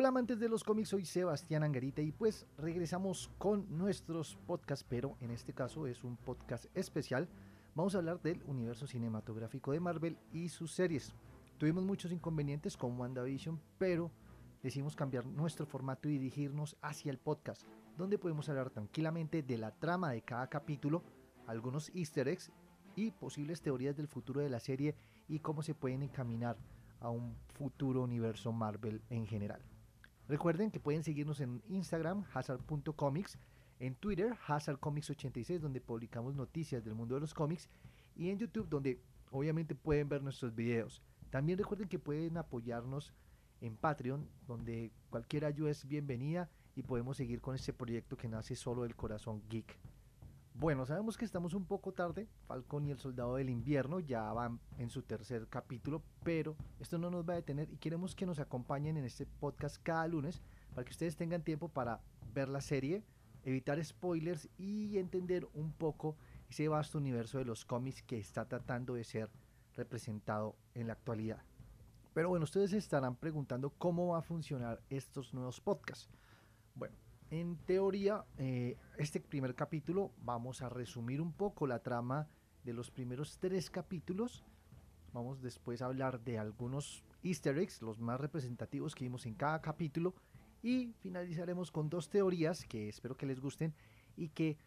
Hola amantes de los cómics, soy Sebastián Angarita y pues regresamos con nuestros podcasts, pero en este caso es un podcast especial. Vamos a hablar del universo cinematográfico de Marvel y sus series. Tuvimos muchos inconvenientes con WandaVision, pero decidimos cambiar nuestro formato y dirigirnos hacia el podcast, donde podemos hablar tranquilamente de la trama de cada capítulo, algunos easter eggs y posibles teorías del futuro de la serie y cómo se pueden encaminar a un futuro universo Marvel en general. Recuerden que pueden seguirnos en Instagram, hazard.comics, en Twitter, hazardcomics86, donde publicamos noticias del mundo de los cómics, y en YouTube, donde obviamente pueden ver nuestros videos. También recuerden que pueden apoyarnos en Patreon, donde cualquier ayuda es bienvenida y podemos seguir con este proyecto que nace solo del corazón geek. Bueno, sabemos que estamos un poco tarde, Falcon y el Soldado del Invierno ya van en su tercer capítulo, pero esto no nos va a detener y queremos que nos acompañen en este podcast cada lunes para que ustedes tengan tiempo para ver la serie, evitar spoilers y entender un poco ese vasto universo de los cómics que está tratando de ser representado en la actualidad. Pero bueno, ustedes estarán preguntando cómo va a funcionar estos nuevos podcasts. En teoría, eh, este primer capítulo vamos a resumir un poco la trama de los primeros tres capítulos. Vamos después a hablar de algunos easter eggs, los más representativos que vimos en cada capítulo. Y finalizaremos con dos teorías que espero que les gusten y que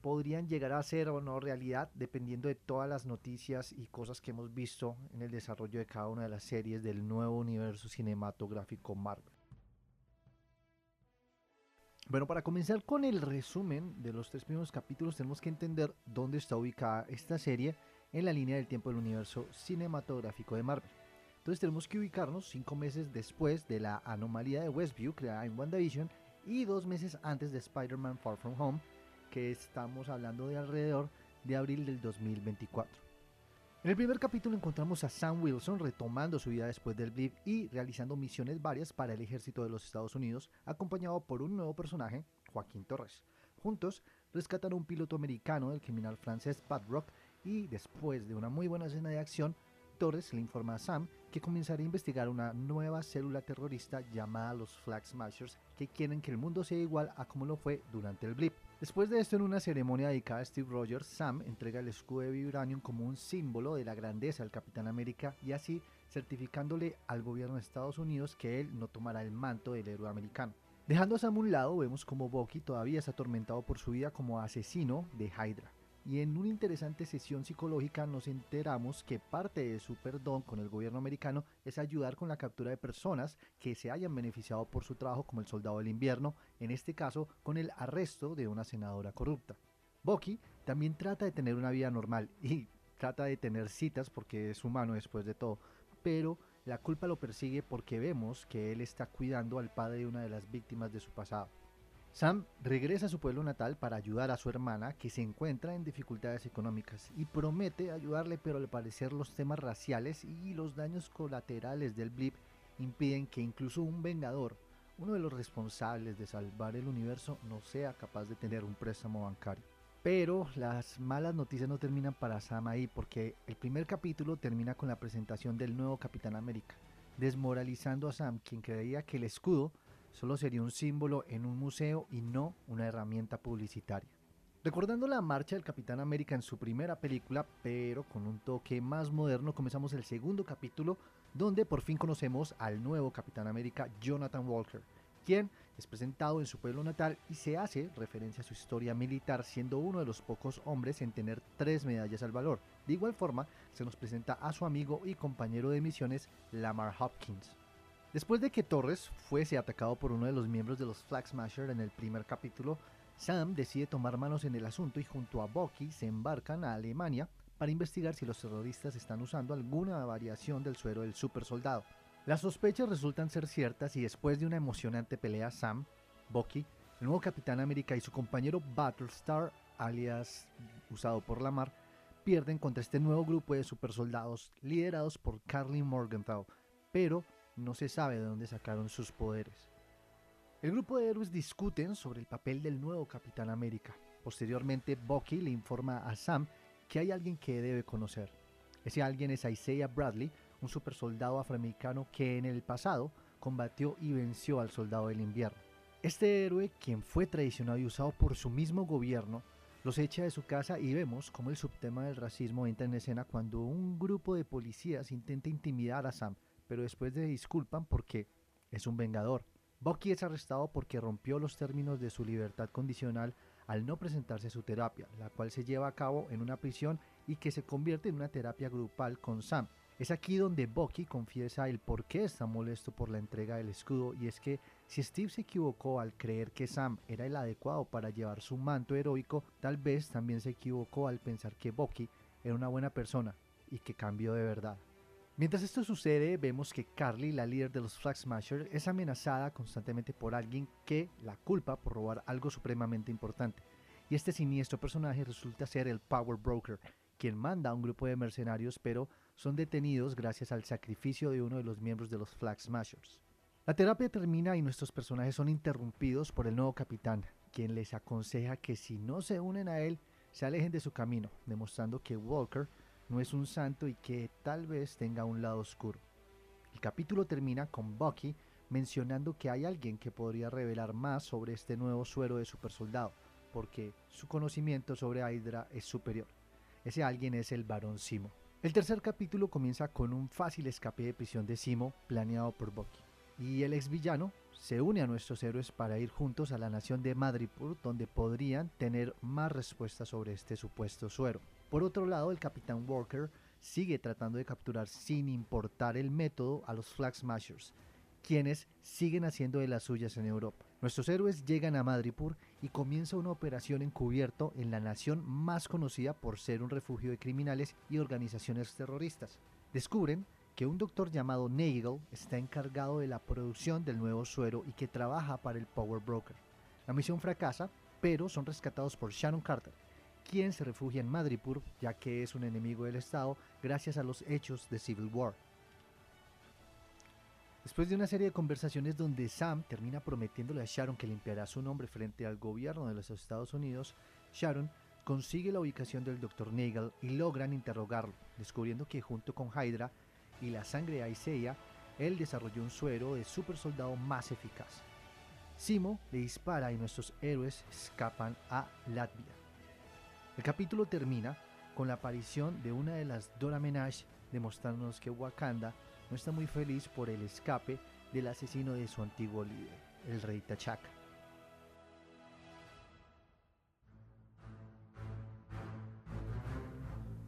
podrían llegar a ser o no realidad dependiendo de todas las noticias y cosas que hemos visto en el desarrollo de cada una de las series del nuevo universo cinematográfico Marvel. Bueno, para comenzar con el resumen de los tres primeros capítulos, tenemos que entender dónde está ubicada esta serie en la línea del tiempo del universo cinematográfico de Marvel. Entonces tenemos que ubicarnos cinco meses después de la anomalía de Westview creada en WandaVision y dos meses antes de Spider-Man Far From Home, que estamos hablando de alrededor de abril del 2024. En el primer capítulo encontramos a Sam Wilson retomando su vida después del blip y realizando misiones varias para el ejército de los Estados Unidos, acompañado por un nuevo personaje, Joaquín Torres. Juntos rescatan a un piloto americano del criminal francés Pat Rock y después de una muy buena escena de acción, Torres le informa a Sam que comenzará a investigar una nueva célula terrorista llamada los Flag Smashers que quieren que el mundo sea igual a como lo fue durante el blip. Después de esto, en una ceremonia dedicada a Steve Rogers, Sam entrega el escudo de Vibranium como un símbolo de la grandeza del Capitán América y así certificándole al gobierno de Estados Unidos que él no tomará el manto del héroe americano. Dejando a Sam a un lado, vemos como Bucky todavía es atormentado por su vida como asesino de Hydra y en una interesante sesión psicológica nos enteramos que parte de su perdón con el gobierno americano es ayudar con la captura de personas que se hayan beneficiado por su trabajo como el soldado del invierno, en este caso con el arresto de una senadora corrupta. Bucky también trata de tener una vida normal y trata de tener citas porque es humano después de todo, pero la culpa lo persigue porque vemos que él está cuidando al padre de una de las víctimas de su pasado. Sam regresa a su pueblo natal para ayudar a su hermana que se encuentra en dificultades económicas y promete ayudarle pero al parecer los temas raciales y los daños colaterales del blip impiden que incluso un vengador, uno de los responsables de salvar el universo, no sea capaz de tener un préstamo bancario. Pero las malas noticias no terminan para Sam ahí porque el primer capítulo termina con la presentación del nuevo Capitán América, desmoralizando a Sam quien creía que el escudo solo sería un símbolo en un museo y no una herramienta publicitaria. Recordando la marcha del Capitán América en su primera película, pero con un toque más moderno, comenzamos el segundo capítulo donde por fin conocemos al nuevo Capitán América, Jonathan Walker, quien es presentado en su pueblo natal y se hace referencia a su historia militar siendo uno de los pocos hombres en tener tres medallas al valor. De igual forma, se nos presenta a su amigo y compañero de misiones, Lamar Hopkins. Después de que Torres fuese atacado por uno de los miembros de los Flag Smasher en el primer capítulo, Sam decide tomar manos en el asunto y junto a Bucky se embarcan a Alemania para investigar si los terroristas están usando alguna variación del suero del super soldado. Las sospechas resultan ser ciertas y después de una emocionante pelea, Sam, Bucky, el nuevo Capitán América y su compañero Battlestar, alias usado por la mar, pierden contra este nuevo grupo de super soldados liderados por Carly Morgenthau, pero no se sabe de dónde sacaron sus poderes. El grupo de héroes discuten sobre el papel del nuevo Capitán América. Posteriormente, Bucky le informa a Sam que hay alguien que debe conocer. Ese alguien es Isaiah Bradley, un supersoldado afroamericano que en el pasado combatió y venció al soldado del invierno. Este héroe, quien fue traicionado y usado por su mismo gobierno, los echa de su casa y vemos cómo el subtema del racismo entra en escena cuando un grupo de policías intenta intimidar a Sam, pero después se disculpan porque es un vengador. Bucky es arrestado porque rompió los términos de su libertad condicional al no presentarse a su terapia, la cual se lleva a cabo en una prisión y que se convierte en una terapia grupal con Sam. Es aquí donde Bucky confiesa el por qué está molesto por la entrega del escudo y es que si Steve se equivocó al creer que Sam era el adecuado para llevar su manto heroico, tal vez también se equivocó al pensar que Bucky era una buena persona y que cambió de verdad. Mientras esto sucede, vemos que Carly, la líder de los Flag Smashers, es amenazada constantemente por alguien que la culpa por robar algo supremamente importante. Y este siniestro personaje resulta ser el Power Broker, quien manda a un grupo de mercenarios, pero son detenidos gracias al sacrificio de uno de los miembros de los Flag Smashers. La terapia termina y nuestros personajes son interrumpidos por el nuevo capitán, quien les aconseja que si no se unen a él, se alejen de su camino, demostrando que Walker no es un santo y que tal vez tenga un lado oscuro. El capítulo termina con Bucky mencionando que hay alguien que podría revelar más sobre este nuevo suero de supersoldado, porque su conocimiento sobre Hydra es superior. Ese alguien es el varón Simo. El tercer capítulo comienza con un fácil escape de prisión de Simo planeado por Bucky. Y el ex villano se une a nuestros héroes para ir juntos a la nación de Madripoor, donde podrían tener más respuestas sobre este supuesto suero. Por otro lado, el Capitán Walker sigue tratando de capturar sin importar el método a los Flag Smashers, quienes siguen haciendo de las suyas en Europa. Nuestros héroes llegan a Madripoor y comienza una operación encubierto en la nación más conocida por ser un refugio de criminales y organizaciones terroristas. Descubren que un doctor llamado Nagel está encargado de la producción del nuevo suero y que trabaja para el Power Broker. La misión fracasa, pero son rescatados por Shannon Carter, quien se refugia en Madripoor ya que es un enemigo del Estado gracias a los hechos de Civil War. Después de una serie de conversaciones donde Sam termina prometiéndole a Sharon que limpiará su nombre frente al gobierno de los Estados Unidos, Sharon consigue la ubicación del Dr. Nagel y logran interrogarlo, descubriendo que junto con Hydra y la sangre de Isaiah, él desarrolló un suero de super soldado más eficaz. Simo le dispara y nuestros héroes escapan a Latvia. El capítulo termina con la aparición de una de las Dora Menage, demostrándonos que Wakanda no está muy feliz por el escape del asesino de su antiguo líder, el rey T'Chaka.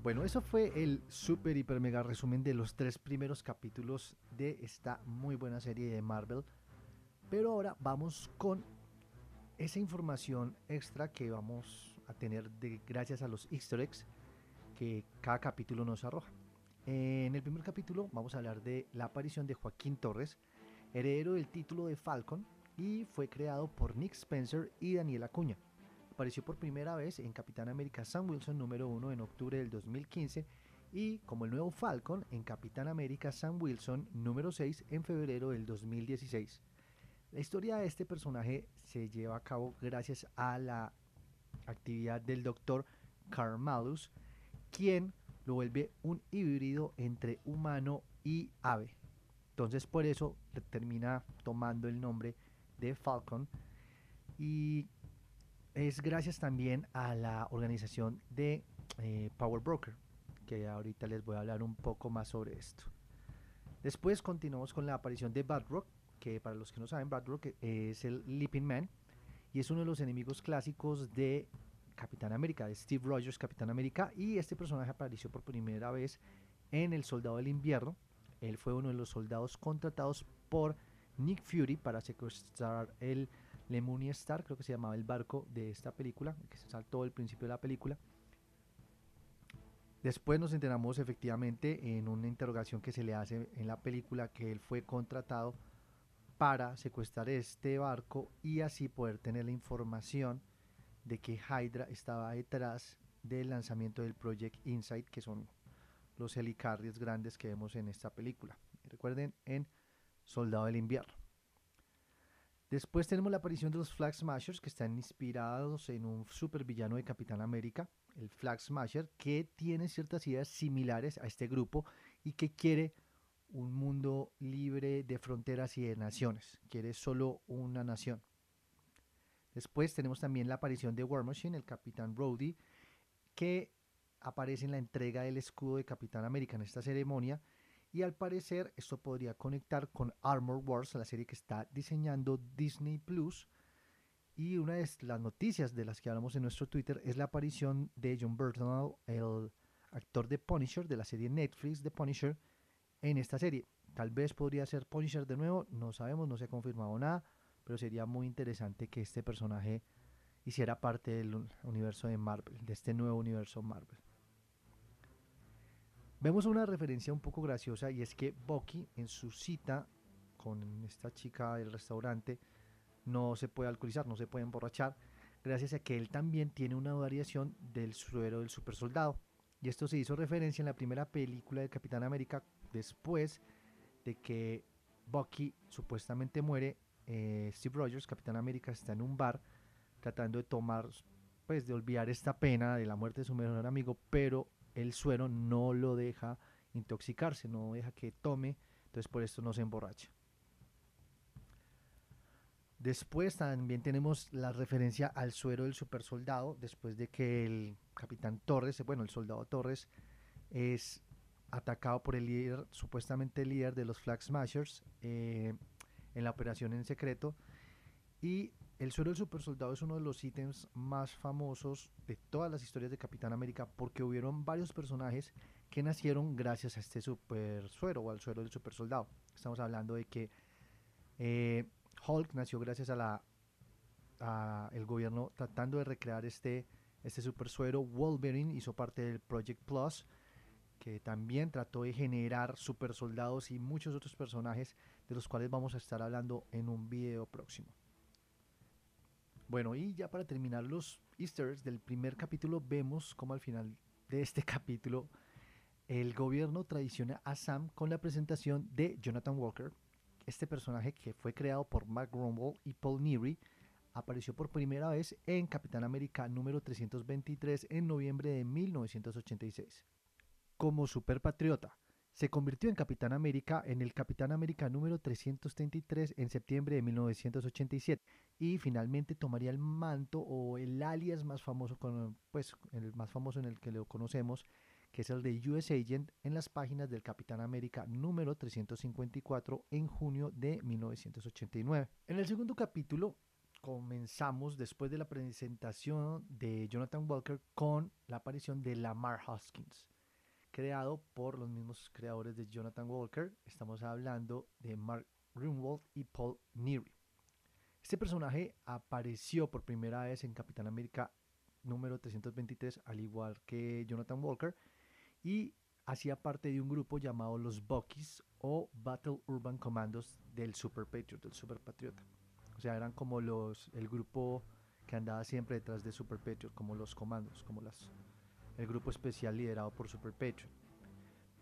Bueno, eso fue el super hiper mega resumen de los tres primeros capítulos de esta muy buena serie de Marvel. Pero ahora vamos con esa información extra que vamos a tener de, gracias a los easter eggs que cada capítulo nos arroja. En el primer capítulo vamos a hablar de la aparición de Joaquín Torres, heredero del título de Falcon, y fue creado por Nick Spencer y Daniel Acuña. Apareció por primera vez en Capitán América Sam Wilson número 1 en octubre del 2015 y como el nuevo Falcon en Capitán América Sam Wilson número 6 en febrero del 2016. La historia de este personaje se lleva a cabo gracias a la actividad del doctor Carl Malus, quien lo vuelve un híbrido entre humano y ave. Entonces por eso termina tomando el nombre de Falcon y es gracias también a la organización de eh, Power Broker, que ahorita les voy a hablar un poco más sobre esto. Después continuamos con la aparición de Badrock, que para los que no saben, Badrock es el Leaping Man, y es uno de los enemigos clásicos de Capitán América, de Steve Rogers, Capitán América, y este personaje apareció por primera vez en El Soldado del Invierno. Él fue uno de los soldados contratados por Nick Fury para secuestrar el Lemony Star, creo que se llamaba el barco de esta película, que se saltó el principio de la película. Después nos enteramos efectivamente en una interrogación que se le hace en la película que él fue contratado para secuestrar este barco y así poder tener la información de que Hydra estaba detrás del lanzamiento del Project Insight, que son los helicarriers grandes que vemos en esta película. Recuerden, en Soldado del Invierno. Después tenemos la aparición de los Flag Smashers, que están inspirados en un supervillano de Capitán América, el Flag Smasher, que tiene ciertas ideas similares a este grupo y que quiere un mundo libre de fronteras y de naciones. Quiere solo una nación. Después tenemos también la aparición de War Machine, el Capitán Brody, que aparece en la entrega del escudo de Capitán América en esta ceremonia. Y al parecer esto podría conectar con Armor Wars, la serie que está diseñando Disney Plus. Y una de las noticias de las que hablamos en nuestro Twitter es la aparición de John Burton, el actor de Punisher, de la serie Netflix de Punisher, en esta serie. Tal vez podría ser Punisher de nuevo, no sabemos, no se ha confirmado nada, pero sería muy interesante que este personaje hiciera parte del universo de Marvel, de este nuevo universo Marvel. Vemos una referencia un poco graciosa y es que Bucky en su cita con esta chica del restaurante no se puede alcoholizar, no se puede emborrachar, gracias a que él también tiene una variación del suero del super soldado. Y esto se hizo referencia en la primera película de Capitán América después de que Bucky supuestamente muere. Eh, Steve Rogers, Capitán América, está en un bar tratando de tomar, pues de olvidar esta pena de la muerte de su mejor amigo, pero el suero no lo deja intoxicarse, no deja que tome, entonces por esto no se emborracha. Después también tenemos la referencia al suero del super soldado, después de que el capitán Torres, bueno, el soldado Torres, es atacado por el líder, supuestamente el líder de los Flag Smashers, eh, en la operación en secreto. Y el suero del super soldado es uno de los ítems más famosos de todas las historias de Capitán América, porque hubieron varios personajes que nacieron gracias a este super suero o al suero del super soldado. Estamos hablando de que eh, Hulk nació gracias a la el gobierno tratando de recrear este, este super suero. Wolverine hizo parte del Project Plus, que también trató de generar super soldados y muchos otros personajes de los cuales vamos a estar hablando en un video próximo. Bueno, y ya para terminar los easter eggs del primer capítulo, vemos como al final de este capítulo el gobierno traiciona a Sam con la presentación de Jonathan Walker, este personaje que fue creado por Mark Rumble y Paul Neary apareció por primera vez en Capitán América número 323 en noviembre de 1986. Como superpatriota, se convirtió en Capitán América en el Capitán América número 333 en septiembre de 1987 y finalmente tomaría el manto o el alias más famoso, con, pues el más famoso en el que lo conocemos, que es el de US Agent, en las páginas del Capitán América número 354 en junio de 1989. En el segundo capítulo comenzamos después de la presentación de Jonathan Walker con la aparición de Lamar Hoskins, creado por los mismos creadores de Jonathan Walker. Estamos hablando de Mark Greenwald y Paul Neary. Este personaje apareció por primera vez en Capitán América número 323, al igual que Jonathan Walker, y hacía parte de un grupo llamado los Buckies o Battle Urban Commandos del Super Patriot, del Super Patriota. O sea, eran como los el grupo que andaba siempre detrás de Super Patriot, como los comandos, como las el grupo especial liderado por Super Patriot.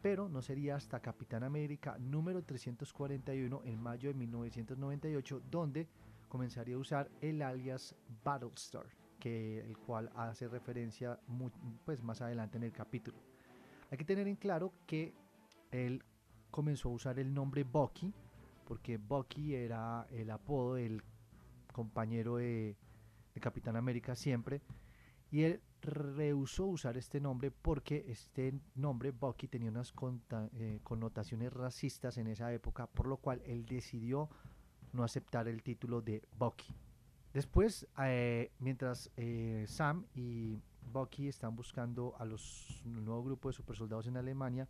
Pero no sería hasta Capitán América número 341 en mayo de 1998 donde comenzaría a usar el alias Battlestar, que el cual hace referencia pues más adelante en el capítulo. Hay que tener en claro que él comenzó a usar el nombre Bucky, porque Bucky era el apodo del compañero de, Capitán América siempre, y él rehusó usar este nombre porque este nombre Bucky tenía unas eh, connotaciones racistas en esa época, por lo cual él decidió no aceptar el título de Bucky. Después, eh, mientras eh, Sam y Bucky están buscando a los nuevo grupo de supersoldados en Alemania.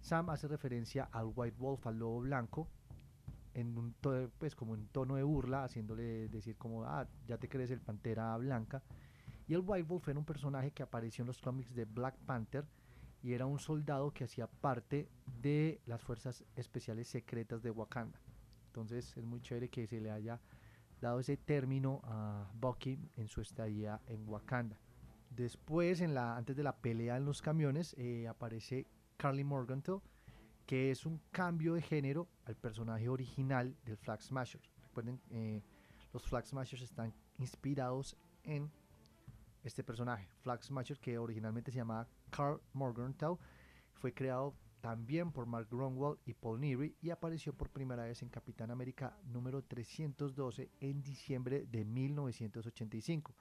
Sam hace referencia al White Wolf, al lobo blanco, en pues como un tono de burla, haciéndole decir como, ah, ya te crees el Pantera Blanca. Y el White Wolf era un personaje que apareció en los cómics de Black Panther y era un soldado que hacía parte de las fuerzas especiales secretas de Wakanda. Entonces es muy chévere que se le haya dado ese término a Bucky en su estadía en Wakanda. Después, en la, antes de la pelea en los camiones, eh, aparece Carly Morgantoe, que es un cambio de género al personaje original del Flag Smasher. Recuerden, eh, los Flag Smashers están inspirados en este personaje, Flag Smasher, que originalmente se llamaba Carl Morgenthau, fue creado también por Mark Grunwald y Paul Neary y apareció por primera vez en Capitán América número 312 en diciembre de 1985.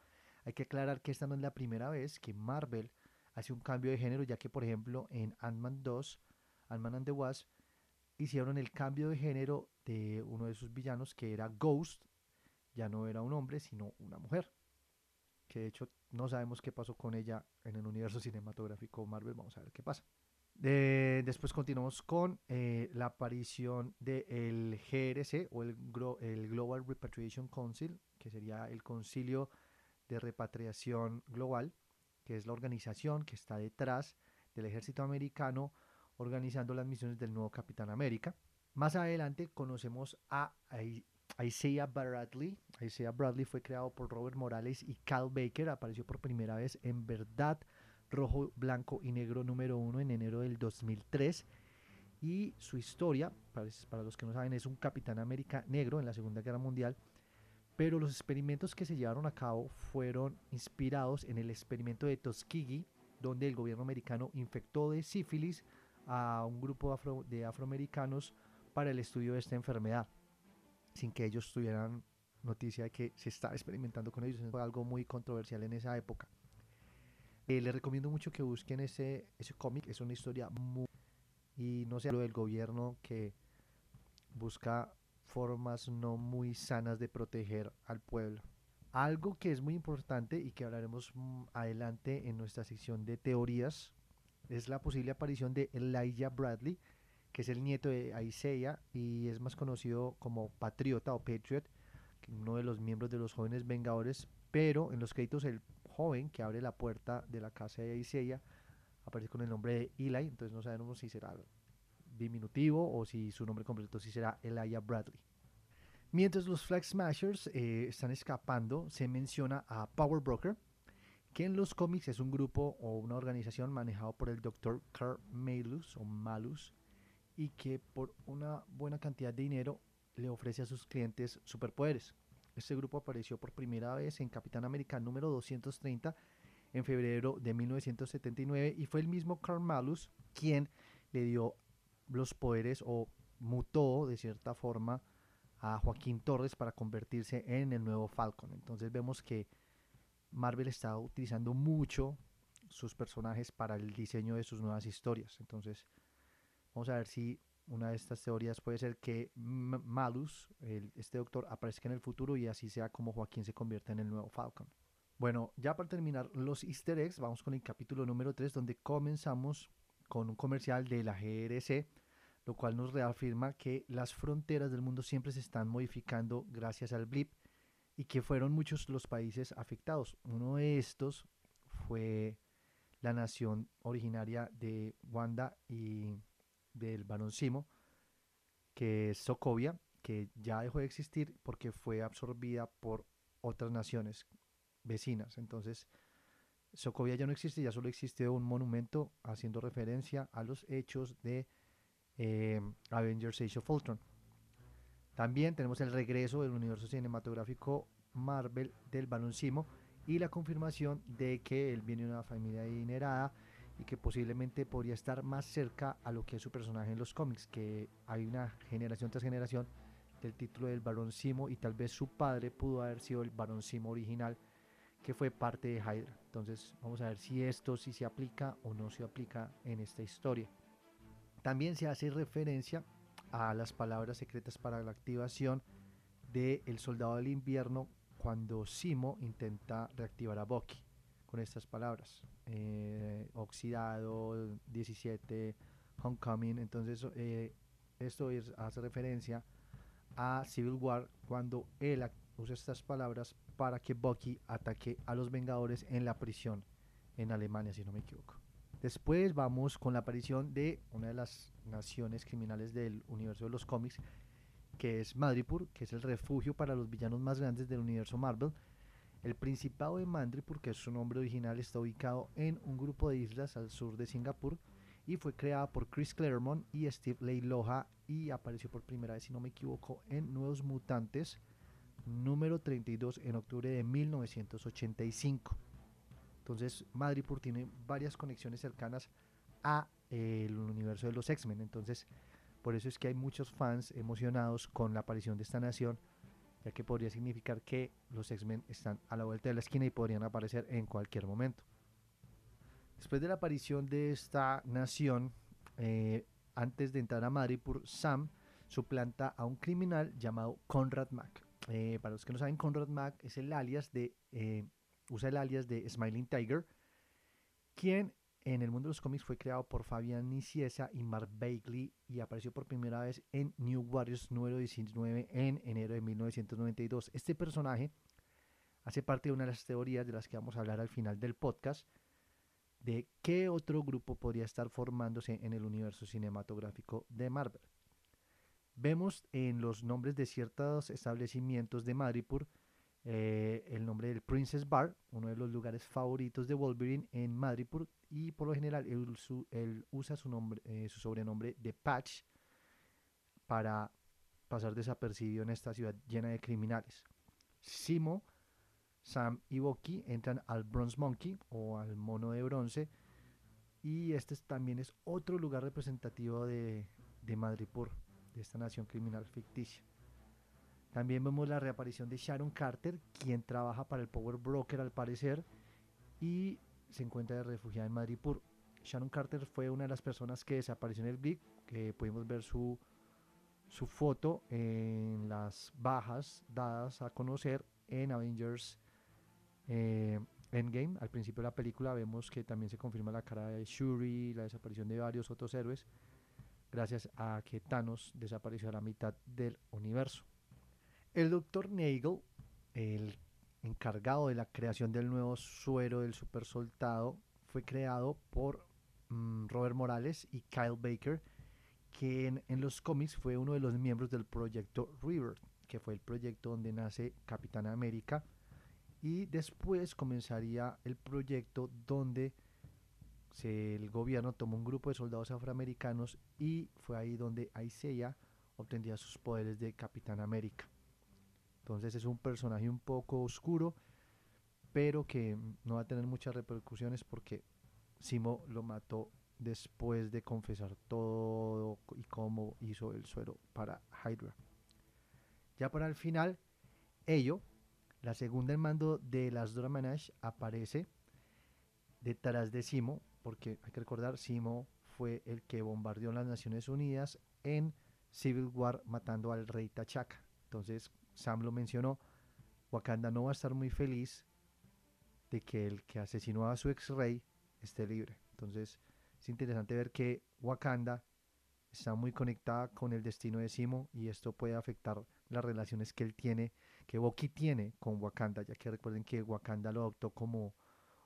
Hay que aclarar que esta no es la primera vez que Marvel hace un cambio de género, ya que por ejemplo en Ant-Man 2, Ant-Man and the Wasp, hicieron el cambio de género de uno de sus villanos que era Ghost, ya no era un hombre sino una mujer, que de hecho no sabemos qué pasó con ella en el universo cinematográfico Marvel, vamos a ver qué pasa. después continuamos con eh, la aparición del GRC o el, el Global Repatriation Council, que sería el concilio de repatriación global, que es la organización que está detrás del ejército americano organizando las misiones del nuevo Capitán América. Más adelante conocemos a Isaiah Bradley. Isaiah Bradley fue creado por Robert Morales y Cal Baker. Apareció por primera vez en Verdad, Rojo, Blanco y Negro número uno en enero del 2003. Y su historia, para los que no saben, es un Capitán América negro en la Segunda Guerra Mundial pero los experimentos que se llevaron a cabo fueron inspirados en el experimento de Tuskegee, donde el gobierno americano infectó de sífilis a un grupo de afroamericanos para el estudio de esta enfermedad, sin que ellos tuvieran noticia de que se estaba experimentando con ellos. Fue algo muy controversial en esa época. Eh, les recomiendo mucho que busquen ese, ese cómic, es una historia muy... Y no sé, lo del gobierno que busca formas no muy sanas de proteger al pueblo. Algo que es muy importante y que hablaremos mm, adelante en nuestra sección de teorías es la posible aparición de Elijah Bradley, que es el nieto de Isaiah y es más conocido como Patriota o Patriot, uno de los miembros de los jóvenes Vengadores, pero en los créditos el joven que abre la puerta de la casa de Isaiah aparece con el nombre de Eli, entonces no sabemos si será diminutivo o si su nombre completo será Elijah Bradley. Mientras los Flag Smashers eh, están escapando, se menciona a Power Broker, que en los cómics es un grupo o una organización manejado por el Dr. Carl Malus o Malus y que por una buena cantidad de dinero le ofrece a sus clientes superpoderes. Este grupo apareció por primera vez en Capitán América número 230 en febrero de 1979 y fue el mismo Carl Malus quien le dio los poderes o mutó de cierta forma a Joaquín Torres para convertirse en el nuevo Falcon. Entonces vemos que Marvel está utilizando mucho sus personajes para el diseño de sus nuevas historias. Entonces vamos a ver si una de estas teorías puede ser que Malus, este doctor, aparezca en el futuro y así sea como Joaquín se convierta en el nuevo Falcon. Bueno, ya para terminar los easter eggs, vamos con el capítulo número 3 donde comenzamos con un comercial de la GRC, lo cual nos reafirma que las fronteras del mundo siempre se están modificando gracias al blip y que fueron muchos los países afectados. Uno de estos fue la nación originaria de Wanda y del Barón Simo, que es Sokovia, que ya dejó de existir porque fue absorbida por otras naciones vecinas. Entonces, Sokovia ya no existe, ya solo existe un monumento haciendo referencia a los hechos de eh, Avengers Age of Ultron. También tenemos el regreso del universo cinematográfico Marvel del Baloncimo y la confirmación de que él viene de una familia adinerada y que posiblemente podría estar más cerca a lo que es su personaje en los cómics, que hay una generación tras generación del título del Barón Simo y tal vez su padre pudo haber sido el Barón Simo original que fue parte de Hydra. Entonces vamos a ver si esto sí se aplica o no se aplica en esta historia. También se hace referencia a las palabras secretas para la activación de El Soldado del Invierno cuando Simo intenta reactivar a Bucky con estas palabras. Eh, oxidado, 17, Homecoming. Entonces eh, esto es, hace referencia a Civil War cuando él usa estas palabras para que Bucky ataque a los Vengadores en la prisión en Alemania, si no me equivoco. Después vamos con la aparición de una de las naciones criminales del universo de los cómics, que es Madripoor, que es el refugio para los villanos más grandes del universo Marvel. El Principado de Madripoor, que es su nombre original, está ubicado en un grupo de islas al sur de Singapur y fue creada por Chris Claremont y Steve Leiloha y apareció por primera vez, si no me equivoco, en Nuevos Mutantes número 32 en octubre de 1985. Entonces, Madripoor tiene varias conexiones cercanas a el universo de los X-Men. Entonces, por eso es que hay muchos fans emocionados con la aparición de esta nación, ya que podría significar que los X-Men están a la vuelta de la esquina y podrían aparecer en cualquier momento. Después de la aparición de esta nación, eh, antes de entrar a Madripoor, Sam suplanta a un criminal llamado Conrad Mack. Eh, para los que no saben, Conrad Mack es el alias de, eh, usa el alias de Smiling Tiger, quien en el mundo de los cómics fue creado por Fabián Niciesa y Mark Bagley y apareció por primera vez en New Warriors número 19 en enero de 1992. Este personaje hace parte de una de las teorías de las que vamos a hablar al final del podcast de qué otro grupo podría estar formándose en el universo cinematográfico de Marvel. Vemos en los nombres de ciertos establecimientos de Madripoor eh, el nombre del Princess Bar, uno de los lugares favoritos de Wolverine en Madripoor, y por lo general él, usa su, nombre, eh, su sobrenombre de Patch para pasar desapercibido en esta ciudad llena de criminales. Simo Sam y Bucky entran al Bronze Monkey o al mono de bronce. Y este también es otro lugar representativo de, de Madripoor, de esta nación criminal ficticia. También vemos la reaparición de Sharon Carter, quien trabaja para el Power Broker al parecer y se encuentra refugiada en Madripoor. Sharon Carter fue una de las personas que desapareció en el Big, que pudimos ver su, su foto en las bajas dadas a conocer en Avengers eh, Endgame, al principio de la película vemos que también se confirma la cara de Shuri, la desaparición de varios otros héroes, gracias a que Thanos desapareció a la mitad del universo. El Dr. Nagel, el encargado de la creación del nuevo suero del super soldado, fue creado por mm, Robert Morales y Kyle Baker, quien en los cómics fue uno de los miembros del proyecto River, que fue el proyecto donde nace Capitán América y después comenzaría el proyecto donde el gobierno tomó un grupo de soldados afroamericanos y fue ahí donde Isaiah obtendría sus poderes de Capitán América. Entonces es un personaje un poco oscuro, pero que no va a tener muchas repercusiones porque Simo lo mató después de confesar todo y cómo hizo el suero para Hydra. Ya para el final, ello la segunda en mando de las Dora Manage aparece detrás de Simo, porque hay que recordar, Simo fue el que bombardeó las Naciones Unidas en Civil War matando al rey T'Chaka. Entonces, Sam lo mencionó, Wakanda no va a estar muy feliz de que el que asesinó a su ex rey esté libre. Entonces, es interesante ver que Wakanda está muy conectada con el destino de Simo y esto puede afectar las relaciones que él tiene que Boki tiene con Wakanda, ya que recuerden que Wakanda lo adoptó como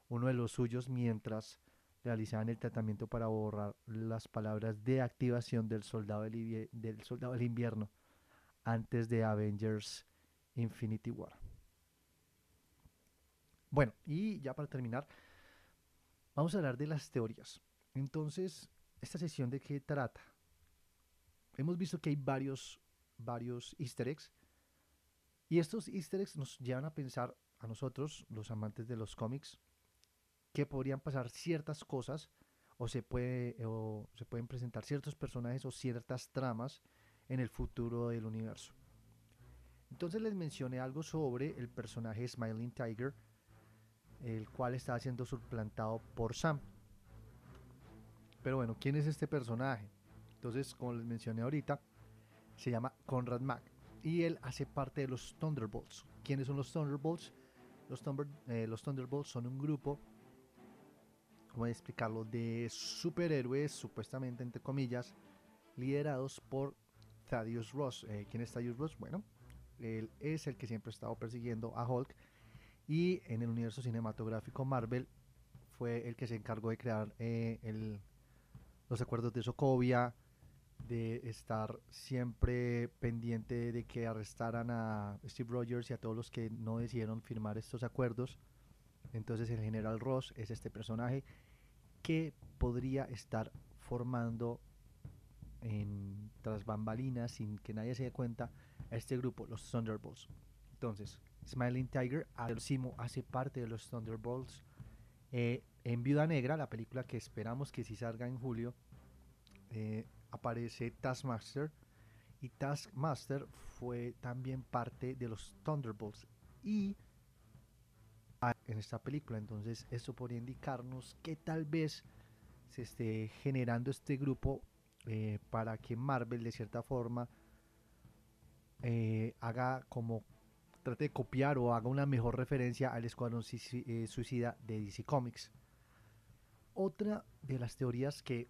uno de los suyos mientras realizaban el tratamiento para borrar las palabras de activación del soldado del, del soldado del invierno antes de Avengers Infinity War. Bueno, y ya para terminar, vamos a hablar de las teorías. Entonces, esta sesión de qué trata? Hemos visto que hay varios, varios easter eggs y estos easter eggs nos llevan a pensar a nosotros, los amantes de los cómics, que podrían pasar ciertas cosas o se, puede, o se pueden presentar ciertos personajes o ciertas tramas en el futuro del universo. Entonces les mencioné algo sobre el personaje Smiling Tiger, el cual está siendo suplantado por Sam. Pero bueno, ¿quién es este personaje? Entonces, como les mencioné ahorita, se llama Conrad Mack y él hace parte de los Thunderbolts. ¿Quiénes son los Thunderbolts? Los, eh, los Thunderbolts son un grupo, ¿cómo explicarlo?, de superhéroes, supuestamente entre comillas, liderados por Thaddeus Ross. Eh, ¿Quién es Thaddeus Ross? Bueno, él es el que siempre ha estado persiguiendo a Hulk y en el universo cinematográfico Marvel fue el que se encargó de crear eh, los acuerdos de Sokovia, de estar siempre pendiente de que arrestaran a Steve Rogers y a todos los que no decidieron firmar estos acuerdos. Entonces el general Ross es este personaje que podría estar formando en tras bambalinas sin que nadie se dé cuenta a este grupo, los Thunderbolts. Entonces, Smiling Tiger, Simo hace parte de los Thunderbolts. Eh, en Viuda Negra, la película que esperamos que si salga en julio, eh, aparece Taskmaster y Taskmaster fue también parte de los Thunderbolts y en esta película entonces esto podría indicarnos que tal vez se esté generando este grupo eh, para que Marvel de cierta forma eh, haga como trate de copiar o haga una mejor referencia al Escuadrón eh, Suicida de DC Comics. Otra de las teorías que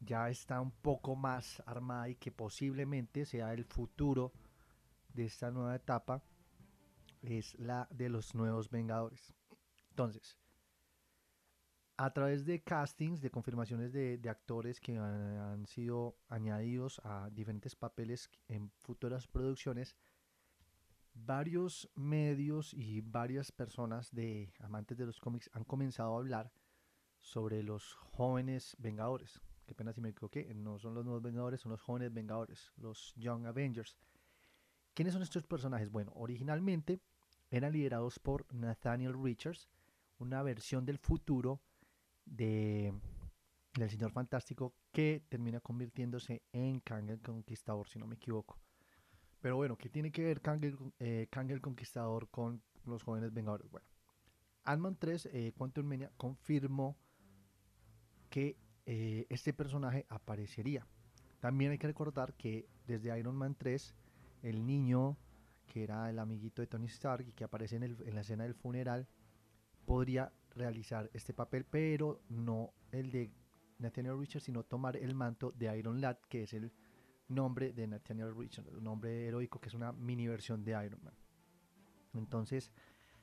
ya está un poco más armada y que posiblemente sea el futuro de esta nueva etapa es la de los nuevos Vengadores. Entonces, a través de castings, de confirmaciones de, actores que han, sido añadidos a diferentes papeles en futuras producciones, varios medios y varias personas de amantes de los cómics han comenzado a hablar sobre los jóvenes Vengadores. Qué pena si me equivoqué, no son los nuevos Vengadores, son los jóvenes Vengadores, los Young Avengers. ¿Quiénes son estos personajes? Bueno, originalmente eran liderados por Nathaniel Richards, una versión del futuro de del Señor Fantástico que termina convirtiéndose en Kang el Conquistador, si no me equivoco. Pero bueno, ¿qué tiene que ver Kang el, eh, Conquistador con los jóvenes Vengadores? Bueno, Ant-Man 3, eh, Quantum Mania, confirmó que eh, este personaje aparecería. También hay que recordar que desde Iron Man 3, el niño que era el amiguito de Tony Stark y que aparece en, en la escena del funeral, podría realizar este papel, pero no el de Nathaniel Richards, sino tomar el manto de Iron Lad, que es el nombre de Nathaniel Richards, un nombre heroico que es una mini versión de Iron Man. Entonces,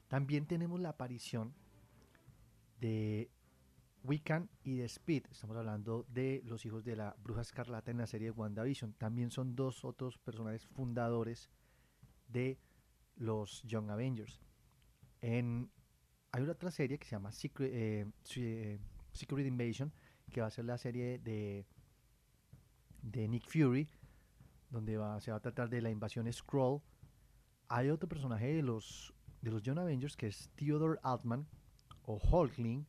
también tenemos la aparición de Wiccan y de Speed. Estamos hablando de los hijos de la Bruja Escarlata en la serie de WandaVision. También son dos otros personajes fundadores de los Young Avengers. En hay otra serie que se llama Secret, eh, eh, Secret Invasion, que va a ser la serie de, de Nick Fury, donde va, se va a tratar de la invasión Skrull. Hay otro personaje de los, de los John Avengers que es Theodore Altman, o Hulkling,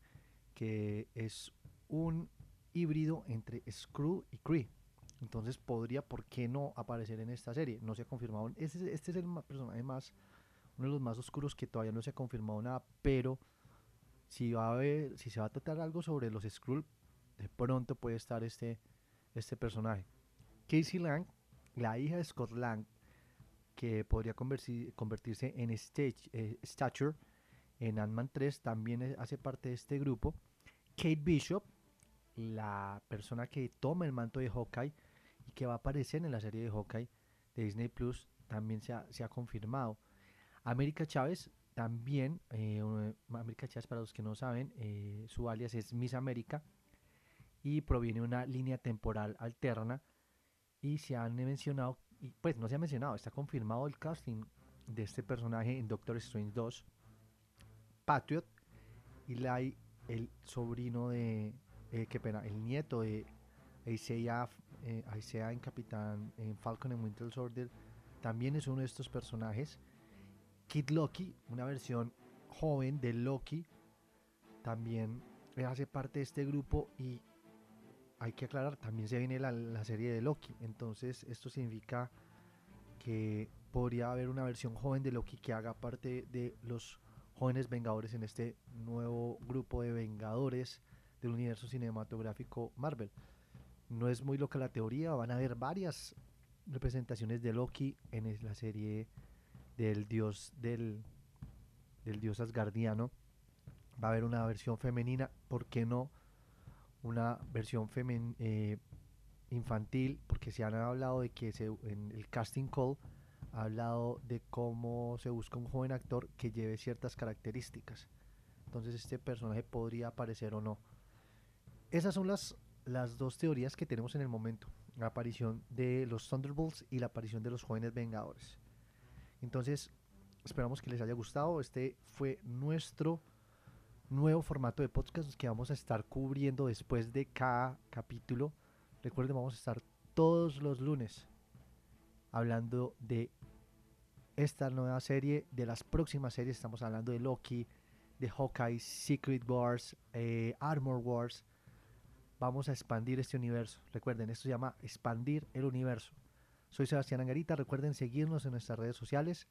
que es un híbrido entre Skrull y Kree. Entonces podría, ¿por qué no aparecer en esta serie? No se ha confirmado. Este es el personaje más uno de los más oscuros que todavía no se ha confirmado nada, pero si va a haber, si se va a tratar algo sobre los Skrull, de pronto puede estar este, este personaje. Casey Lang, la hija de Scott Lang, que podría convertirse en eh, Stature en Ant-Man 3, también hace parte de este grupo. Kate Bishop, la persona que toma el manto de Hawkeye y que va a aparecer en la serie de Hawkeye de Disney Plus, también se se ha confirmado. América Chávez también, eh, América Chávez para los que no saben, eh, su alias es Miss América y proviene de una línea temporal alterna y se han mencionado, pues no se ha mencionado, está confirmado el casting de este personaje en Doctor Strange 2, Patriot, y Lai, el sobrino de, eh, qué pena, el nieto de Isaiah, Isaiah en Capitán, en Falcon and Winter Soldier, también es uno de estos personajes Kid Loki, una versión joven de Loki, también hace parte de este grupo y hay que aclarar, también se viene la, serie de Loki. Entonces esto significa que podría haber una versión joven de Loki que haga parte de los jóvenes Vengadores en este nuevo grupo de Vengadores del universo cinematográfico Marvel. No es muy loca la teoría, van a haber varias representaciones de Loki en la serie del dios del, del dios asgardiano. Va a haber una versión femenina, ¿por qué no? Una versión femen, eh, infantil, porque se han hablado de que se, en el casting call ha hablado de cómo se busca un joven actor que lleve ciertas características. Entonces este personaje podría aparecer o no. Esas son las, las dos teorías que tenemos en el momento. La aparición de los Thunderbolts y la aparición de los jóvenes Vengadores. Entonces, esperamos que les haya gustado. Este fue nuestro nuevo formato de podcast que vamos a estar cubriendo después de cada capítulo. Recuerden, vamos a estar todos los lunes hablando de esta nueva serie, de las próximas series. Estamos hablando de Loki, de Hawkeye, Secret Wars, eh, Armor Wars, vamos a expandir este universo. Recuerden, esto se llama expandir el universo. Soy Sebastián Angarita, recuerden seguirnos en nuestras redes sociales,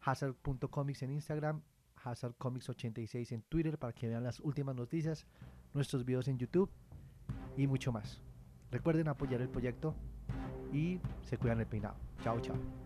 hazard.comics en Instagram, hazardcomics86 en Twitter para que vean las últimas noticias, nuestros videos en YouTube y mucho más. Recuerden apoyar el proyecto y se cuidan el peinado. Chao, chao.